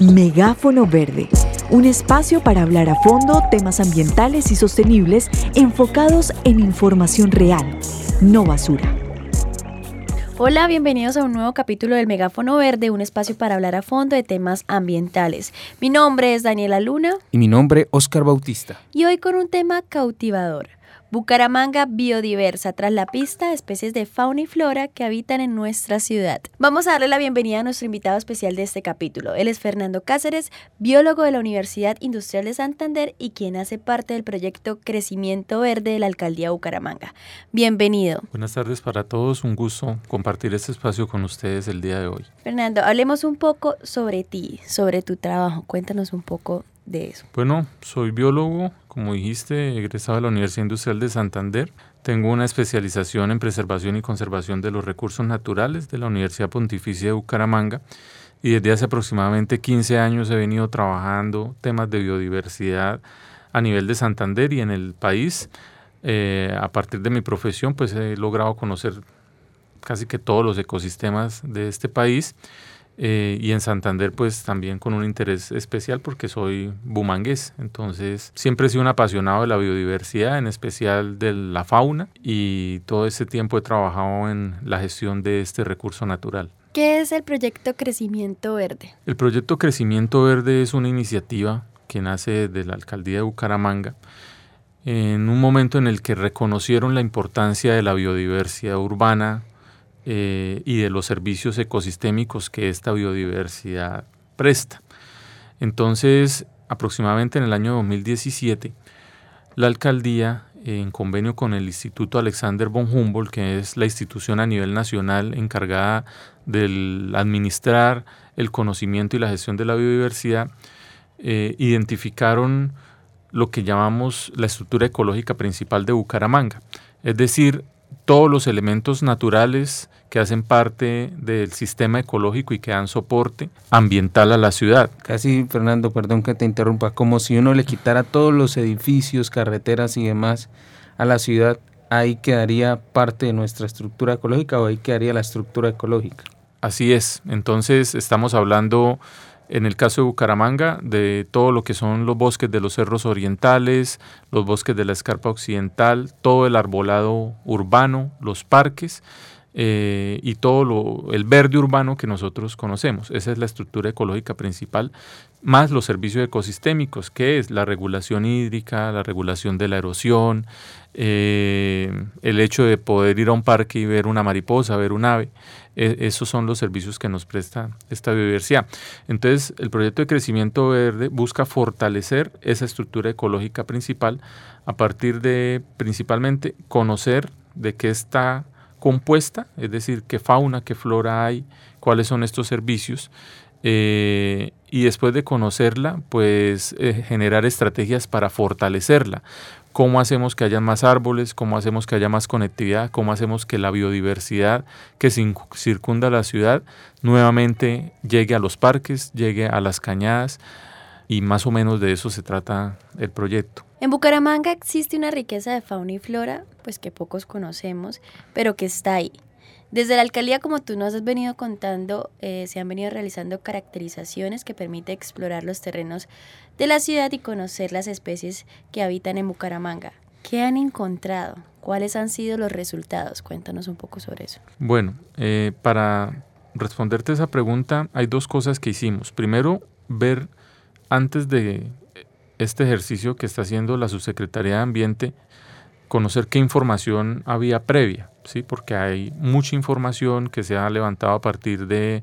Megáfono Verde, un espacio para hablar a fondo temas ambientales y sostenibles enfocados en información real, no basura. Hola, bienvenidos a un nuevo capítulo del Megáfono Verde, un espacio para hablar a fondo de temas ambientales. Mi nombre es Daniela Luna. Y mi nombre, Oscar Bautista. Y hoy con un tema cautivador. Bucaramanga biodiversa, tras la pista especies de fauna y flora que habitan en nuestra ciudad. Vamos a darle la bienvenida a nuestro invitado especial de este capítulo. Él es Fernando Cáceres, biólogo de la Universidad Industrial de Santander y quien hace parte del proyecto Crecimiento Verde de la Alcaldía Bucaramanga. Bienvenido. Buenas tardes para todos, un gusto compartir este espacio con ustedes el día de hoy. Fernando, hablemos un poco sobre ti, sobre tu trabajo. Cuéntanos un poco Bueno, soy biólogo, como dijiste, egresado de la Universidad Industrial de Santander. Tengo una especialización en preservación y conservación de los recursos naturales de la Universidad Pontificia de Bucaramanga y desde hace aproximadamente 15 años he venido trabajando temas de biodiversidad a nivel de Santander y en el país. Eh, a partir de mi profesión, pues he logrado conocer casi que todos los ecosistemas de este país eh, y en Santander pues también con un interés especial porque soy bumangués, entonces siempre he sido un apasionado de la biodiversidad, en especial de la fauna y todo ese tiempo he trabajado en la gestión de este recurso natural. ¿Qué es el proyecto Crecimiento Verde? El proyecto Crecimiento Verde es una iniciativa que nace de la alcaldía de Bucaramanga en un momento en el que reconocieron la importancia de la biodiversidad urbana eh, y de los servicios ecosistémicos que esta biodiversidad presta. Entonces, aproximadamente en el año 2017, la alcaldía, en convenio con el Instituto Alexander von Humboldt, que es la institución a nivel nacional encargada de administrar el conocimiento y la gestión de la biodiversidad, eh, identificaron lo que llamamos la estructura ecológica principal de Bucaramanga, es decir, todos los elementos naturales que hacen parte del sistema ecológico y que dan soporte ambiental a la ciudad. Casi, Fernando, perdón que te interrumpa, como si uno le quitara todos los edificios, carreteras y demás a la ciudad, ahí quedaría parte de nuestra estructura ecológica o ahí quedaría la estructura ecológica. Así es, entonces estamos hablando en el caso de Bucaramanga, de todo lo que son los bosques de los cerros orientales, los bosques de la escarpa occidental, todo el arbolado urbano, los parques eh, y todo lo, el verde urbano que nosotros conocemos. Esa es la estructura ecológica principal, más los servicios ecosistémicos, que es la regulación hídrica, la regulación de la erosión, eh, el hecho de poder ir a un parque y ver una mariposa, ver un ave. E, esos son los servicios que nos presta esta biodiversidad. Entonces, el proyecto de crecimiento verde busca fortalecer esa estructura ecológica principal a partir de principalmente conocer de qué está compuesta, es decir, qué fauna, qué flora hay, cuáles son estos servicios, eh, y después de conocerla, pues eh, generar estrategias para fortalecerla. ¿Cómo hacemos que haya más árboles? ¿Cómo hacemos que haya más conectividad? ¿Cómo hacemos que la biodiversidad que circunda la ciudad nuevamente llegue a los parques, llegue a las cañadas? Y más o menos de eso se trata el proyecto. En Bucaramanga existe una riqueza de fauna y flora, pues que pocos conocemos, pero que está ahí. Desde la alcaldía, como tú nos has venido contando, eh, se han venido realizando caracterizaciones que permiten explorar los terrenos de la ciudad y conocer las especies que habitan en Bucaramanga. ¿Qué han encontrado? ¿Cuáles han sido los resultados? Cuéntanos un poco sobre eso. Bueno, eh, para responderte esa pregunta, hay dos cosas que hicimos. Primero, ver antes de este ejercicio que está haciendo la Subsecretaría de Ambiente, conocer qué información había previa, ¿sí? porque hay mucha información que se ha levantado a partir de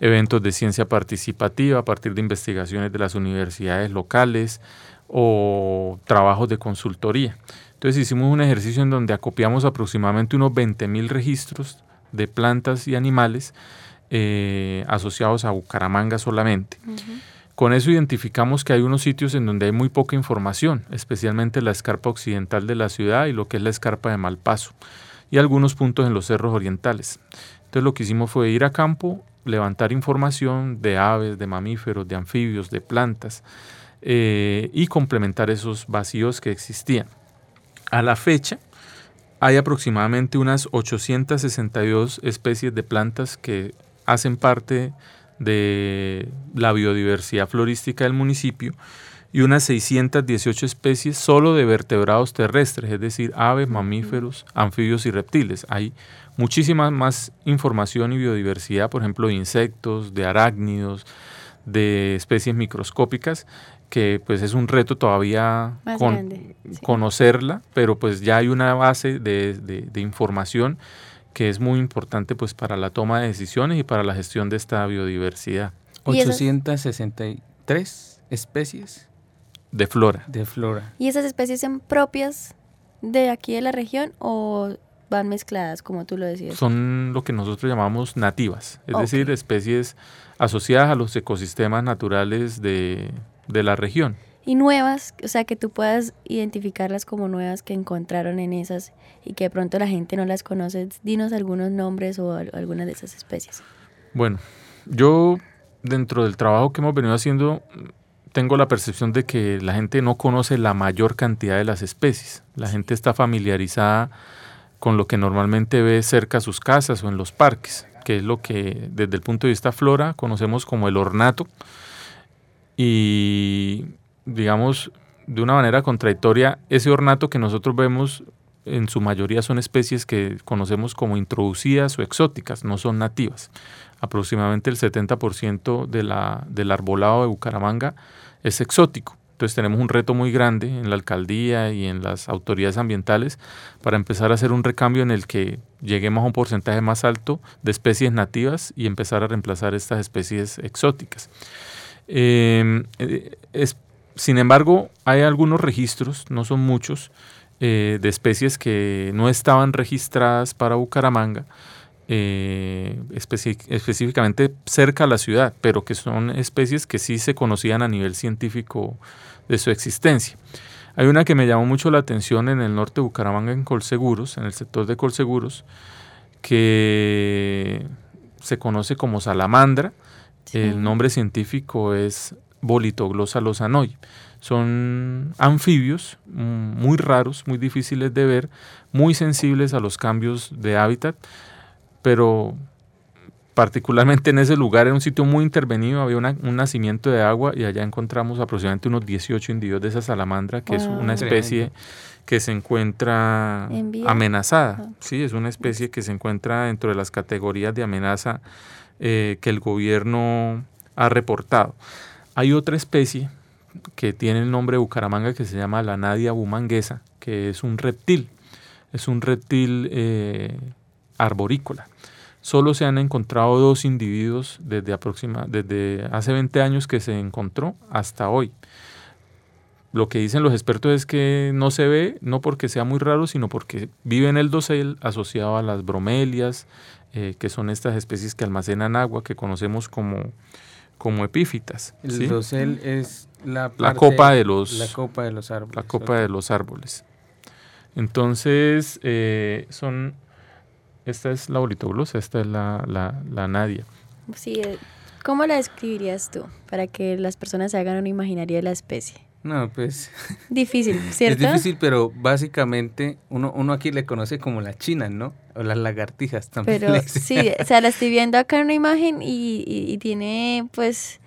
eventos de ciencia participativa, a partir de investigaciones de las universidades locales o trabajos de consultoría. Entonces hicimos un ejercicio en donde acopiamos aproximadamente unos 20.000 registros de plantas y animales eh, asociados a Bucaramanga solamente. Con eso identificamos que hay unos sitios en donde hay muy poca información, especialmente la escarpa occidental de la ciudad y lo que es la escarpa de Malpaso, y algunos puntos en los cerros orientales. Entonces lo que hicimos fue ir a campo, levantar información de aves, de mamíferos, de anfibios, de plantas, eh, y complementar esos vacíos que existían. A la fecha, hay aproximadamente unas 862 especies de plantas que hacen parte de la biodiversidad florística del municipio y unas 618 especies solo de vertebrados terrestres, es decir, aves, mamíferos, anfibios y reptiles. Hay muchísima más información y biodiversidad, por ejemplo, de insectos, de arácnidos, de especies microscópicas, que pues es un reto todavía conocerla, pero pues ya hay una base de, de, información que es muy importante pues para la toma de decisiones y para la gestión de esta biodiversidad. 863 especies de flora. De flora. ¿Y esas especies son propias de aquí de la región o van mezcladas, como tú lo decías? Son lo que nosotros llamamos nativas, es decir, especies asociadas a los ecosistemas naturales de, de la región. Y nuevas, o sea, que tú puedas identificarlas como nuevas que encontraron en esas y que de pronto la gente no las conoce. Dinos algunos nombres o algunas de esas especies. Bueno, yo dentro del trabajo que hemos venido haciendo tengo la percepción de que la gente no conoce la mayor cantidad de las especies. La gente está familiarizada con lo que normalmente ve cerca a sus casas o en los parques, que es lo que desde el punto de vista flora conocemos como el ornato. Y digamos, de una manera contradictoria, ese ornato que nosotros vemos en su mayoría son especies que conocemos como introducidas o exóticas, no son nativas. Aproximadamente el 70% de la, del arbolado de Bucaramanga es exótico. Entonces tenemos un reto muy grande en la alcaldía y en las autoridades ambientales para empezar a hacer un recambio en el que lleguemos a un porcentaje más alto de especies nativas y empezar a reemplazar estas especies exóticas. Em, eh, sin embargo, hay algunos registros, no son muchos, eh, de especies que no estaban registradas para Bucaramanga eh, específicamente cerca a la ciudad, pero que son especies que sí se conocían a nivel científico de su existencia. Hay una que me llamó mucho la atención en el norte de Bucaramanga, en Colseguros, en el sector de Colseguros, que se conoce como salamandra. El nombre científico es Bolitoglosa lozanoi. Son anfibios mm, muy raros, muy difíciles de ver, muy sensibles a los cambios de hábitat pero particularmente en ese lugar era un sitio muy intervenido, había un nacimiento de agua y allá encontramos aproximadamente unos 18 individuos de esa salamandra, que es una especie que se encuentra amenazada. Sí, es una especie que se encuentra dentro de las categorías de amenaza eh, que el gobierno ha reportado. Hay otra especie que tiene el nombre de Bucaramanga que se llama la nadia bumanguesa, que es un reptil. Es un reptil eh, arborícola. Solo se han encontrado dos individuos desde, aproxima, desde hace 20 años que se encontró hasta hoy. Lo que dicen los expertos es que no se ve, no porque sea muy raro, sino porque vive en el dosel asociado a las bromelias, eh, que son estas especies que almacenan agua, que conocemos como, como epífitas. El dosel es la, copa de los, la copa de los árboles. La copa de los árboles. Entonces, eh, son esta es la bolitoglosa, esta es la, la, nadia. Sí, eh, ¿cómo la describirías tú para que las personas se hagan una imaginaria de la especie? No, pues... Difícil, ¿cierto? Es difícil, pero básicamente uno, uno aquí le conoce como la china, ¿no? O las lagartijas también. Pero sí, o sea, la estoy viendo acá en una imagen y, y tiene pues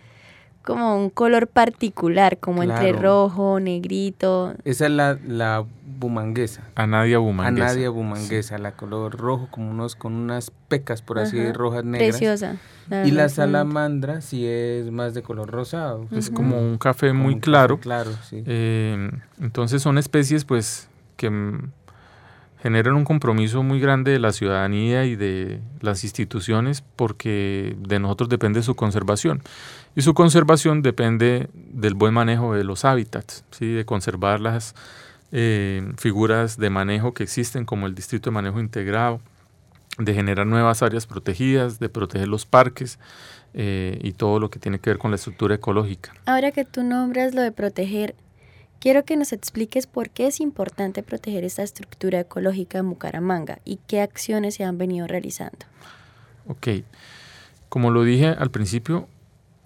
como un color particular, como entre rojo, negrito. Esa es la, la bumanguesa. Anadia bumanguesa. Anadia bumanguesa, la color rojo, como unos con unas pecas por así de rojas negras. Preciosa. y la salamandra sí es más de color rosado. Es como un café muy claro. claro, sí. Eh, entonces son especies pues que generan un compromiso muy grande de la ciudadanía y de las instituciones porque de nosotros depende su conservación. Y su conservación depende del buen manejo de los hábitats, ¿sí? de conservar las eh, figuras de manejo que existen como el Distrito de Manejo Integrado, de generar nuevas áreas protegidas, de proteger los parques eh, y todo lo que tiene que ver con la estructura ecológica. Ahora que tú nombras lo de proteger, quiero que nos expliques por qué es importante proteger esta estructura ecológica en Bucaramanga y qué acciones se han venido realizando. Ok, como lo dije al principio,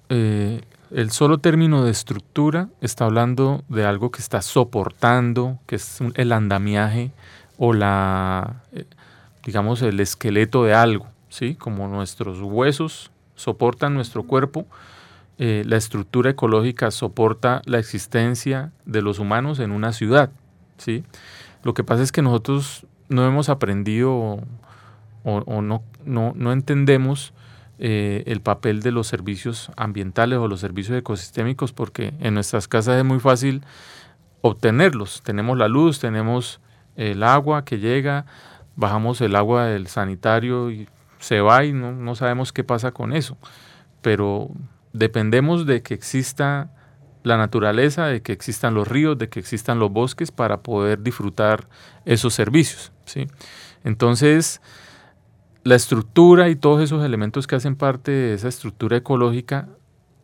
eh, el solo término de estructura está hablando de algo que está soportando, que es el andamiaje o la, eh, digamos, el esqueleto de algo, ¿sí? Como nuestros huesos soportan nuestro cuerpo, eh, la estructura ecológica soporta la existencia de los humanos en una ciudad. ¿sí? Lo que pasa es que nosotros no hemos aprendido o, no, no, entendemos eh, el papel de los servicios ambientales o los servicios ecosistémicos porque en nuestras casas es muy fácil obtenerlos. Tenemos la luz, tenemos el agua que llega, bajamos el agua del sanitario y se va y no, no sabemos qué pasa con eso. Pero dependemos de que exista la naturaleza, de que existan los ríos, de que existan los bosques para poder disfrutar esos servicios. ¿sí? Entonces, la estructura y todos esos elementos que hacen parte de esa estructura ecológica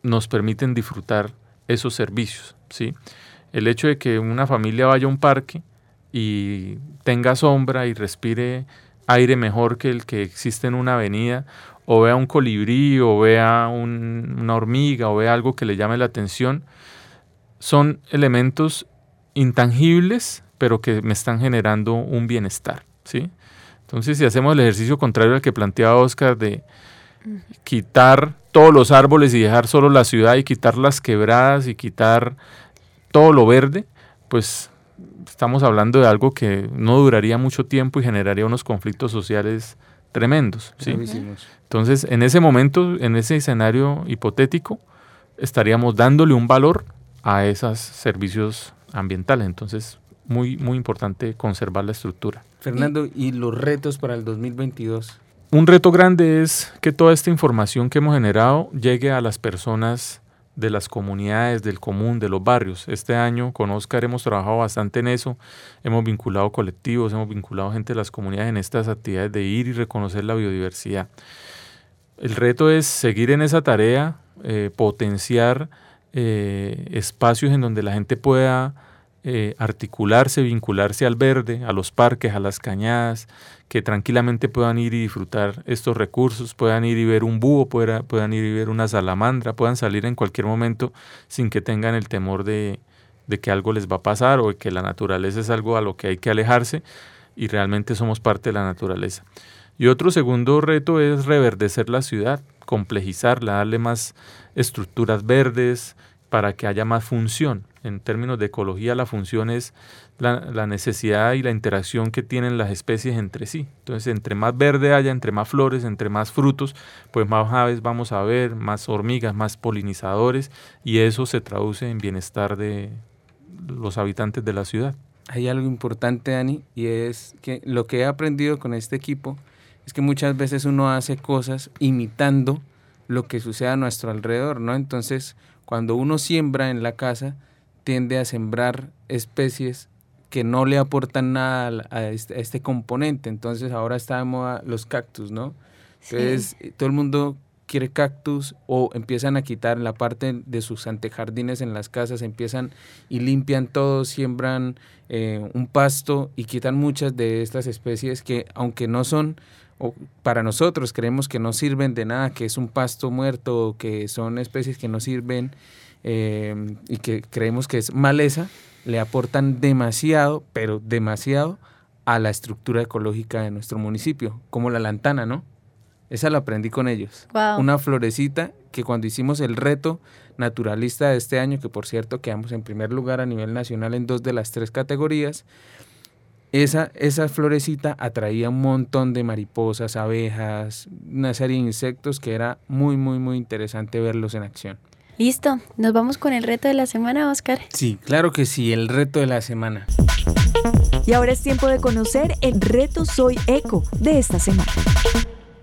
nos permiten disfrutar esos servicios. ¿sí? El hecho de que una familia vaya a un parque y tenga sombra y respire aire mejor que el que existe en una avenida, o vea un colibrí, o vea una hormiga, o vea algo que le llame la atención, son elementos intangibles, pero que me están generando un bienestar. ¿sí? Entonces, si hacemos el ejercicio contrario al que planteaba Oscar de quitar todos los árboles y dejar solo la ciudad y quitar las quebradas y quitar todo lo verde, pues estamos hablando de algo que no duraría mucho tiempo y generaría unos conflictos sociales tremendos. ¿sí? Entonces, en ese momento, en ese escenario hipotético, estaríamos dándole un valor a esos servicios ambientales. Entonces, muy, muy importante conservar la estructura. Fernando, ¿y los retos para el 2022? Un reto grande es que toda esta información que hemos generado llegue a las personas de las comunidades, del común, de los barrios. Este año con Oscar hemos trabajado bastante en eso, hemos vinculado colectivos, hemos vinculado gente de las comunidades en estas actividades de ir y reconocer la biodiversidad. El reto es seguir en esa tarea, eh, potenciar eh, espacios en donde la gente pueda eh, articularse, vincularse al verde, a los parques, a las cañadas, que tranquilamente puedan ir y disfrutar estos recursos, puedan ir y ver un búho, puedan, ir y ver una salamandra, puedan salir en cualquier momento sin que tengan el temor de, de que algo les va a pasar o de que la naturaleza es algo a lo que hay que alejarse y realmente somos parte de la naturaleza. Y otro segundo reto es reverdecer la ciudad, complejizarla, darle más estructuras verdes para que haya más función. En términos de ecología, la función es la, necesidad y la interacción que tienen las especies entre sí. Entonces, entre más verde haya, entre más flores, entre más frutos, pues más aves vamos a ver, más hormigas, más polinizadores, y eso se traduce en bienestar de los habitantes de la ciudad. Hay algo importante, Dani, y es que lo que he aprendido con este equipo es que muchas veces uno hace cosas imitando lo que sucede a nuestro alrededor, ¿no? Entonces, cuando uno siembra en la casa, tiende a sembrar especies que no le aportan nada a este, este, componente. Entonces ahora está de moda los cactus, ¿no? Entonces todo el mundo quiere cactus o empiezan a quitar la parte de sus antejardines en las casas, empiezan y limpian todo, siembran eh, un pasto y quitan muchas de estas especies que aunque no son o para nosotros creemos que no sirven de nada, que es un pasto muerto, que son especies que no sirven eh, y que creemos que es maleza, le aportan demasiado, pero demasiado a la estructura ecológica de nuestro municipio, como la lantana, ¿no? Esa la aprendí con ellos. Una florecita que cuando hicimos el reto naturalista de este año, que por cierto quedamos en primer lugar a nivel nacional en dos de las tres categorías, esa, esa florecita atraía un montón de mariposas, abejas, una serie de insectos que era muy, muy, muy interesante verlos en acción. Listo, nos vamos con el reto de la semana, Oscar. Sí, claro que sí, el reto de la semana. Y ahora es tiempo de conocer el reto Soy Eco de esta semana.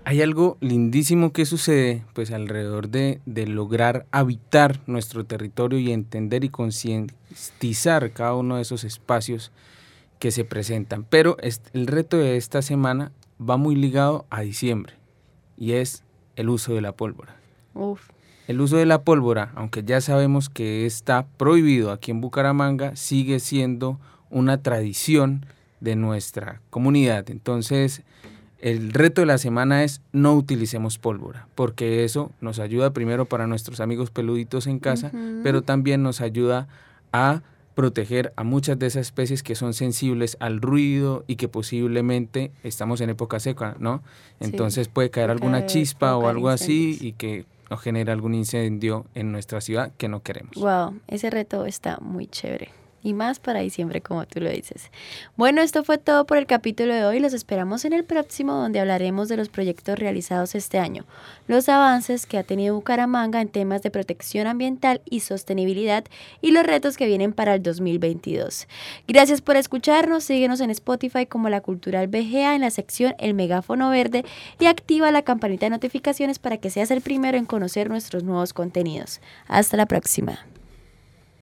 Hay algo lindísimo que sucede pues alrededor de, de lograr habitar nuestro territorio y entender y concientizar cada uno de esos espacios que se presentan. Pero el reto de esta semana va muy ligado a diciembre y es el uso de la pólvora. El uso de la pólvora, aunque ya sabemos que está prohibido aquí en Bucaramanga, sigue siendo una tradición de nuestra comunidad. Entonces, el reto de la semana es no utilicemos pólvora, porque eso nos ayuda primero para nuestros amigos peluditos en casa, pero también nos ayuda a proteger a muchas de esas especies que son sensibles al ruido y que posiblemente estamos en época seca, ¿no? Entonces puede caer alguna chispa o algo así y que nos genere algún incendio en nuestra ciudad que no queremos. Wow, ese reto está muy chévere y más para diciembre, como tú lo dices. Bueno, esto fue todo por el capítulo de hoy. Los esperamos en el próximo, donde hablaremos de los proyectos realizados este año, los avances que ha tenido Bucaramanga en temas de protección ambiental y sostenibilidad y los retos que vienen para el 2022. Gracias por escucharnos. Síguenos en Spotify como La Cultural BGA en la sección El Megáfono Verde y activa la campanita de notificaciones para que seas el primero en conocer nuestros nuevos contenidos. Hasta la próxima.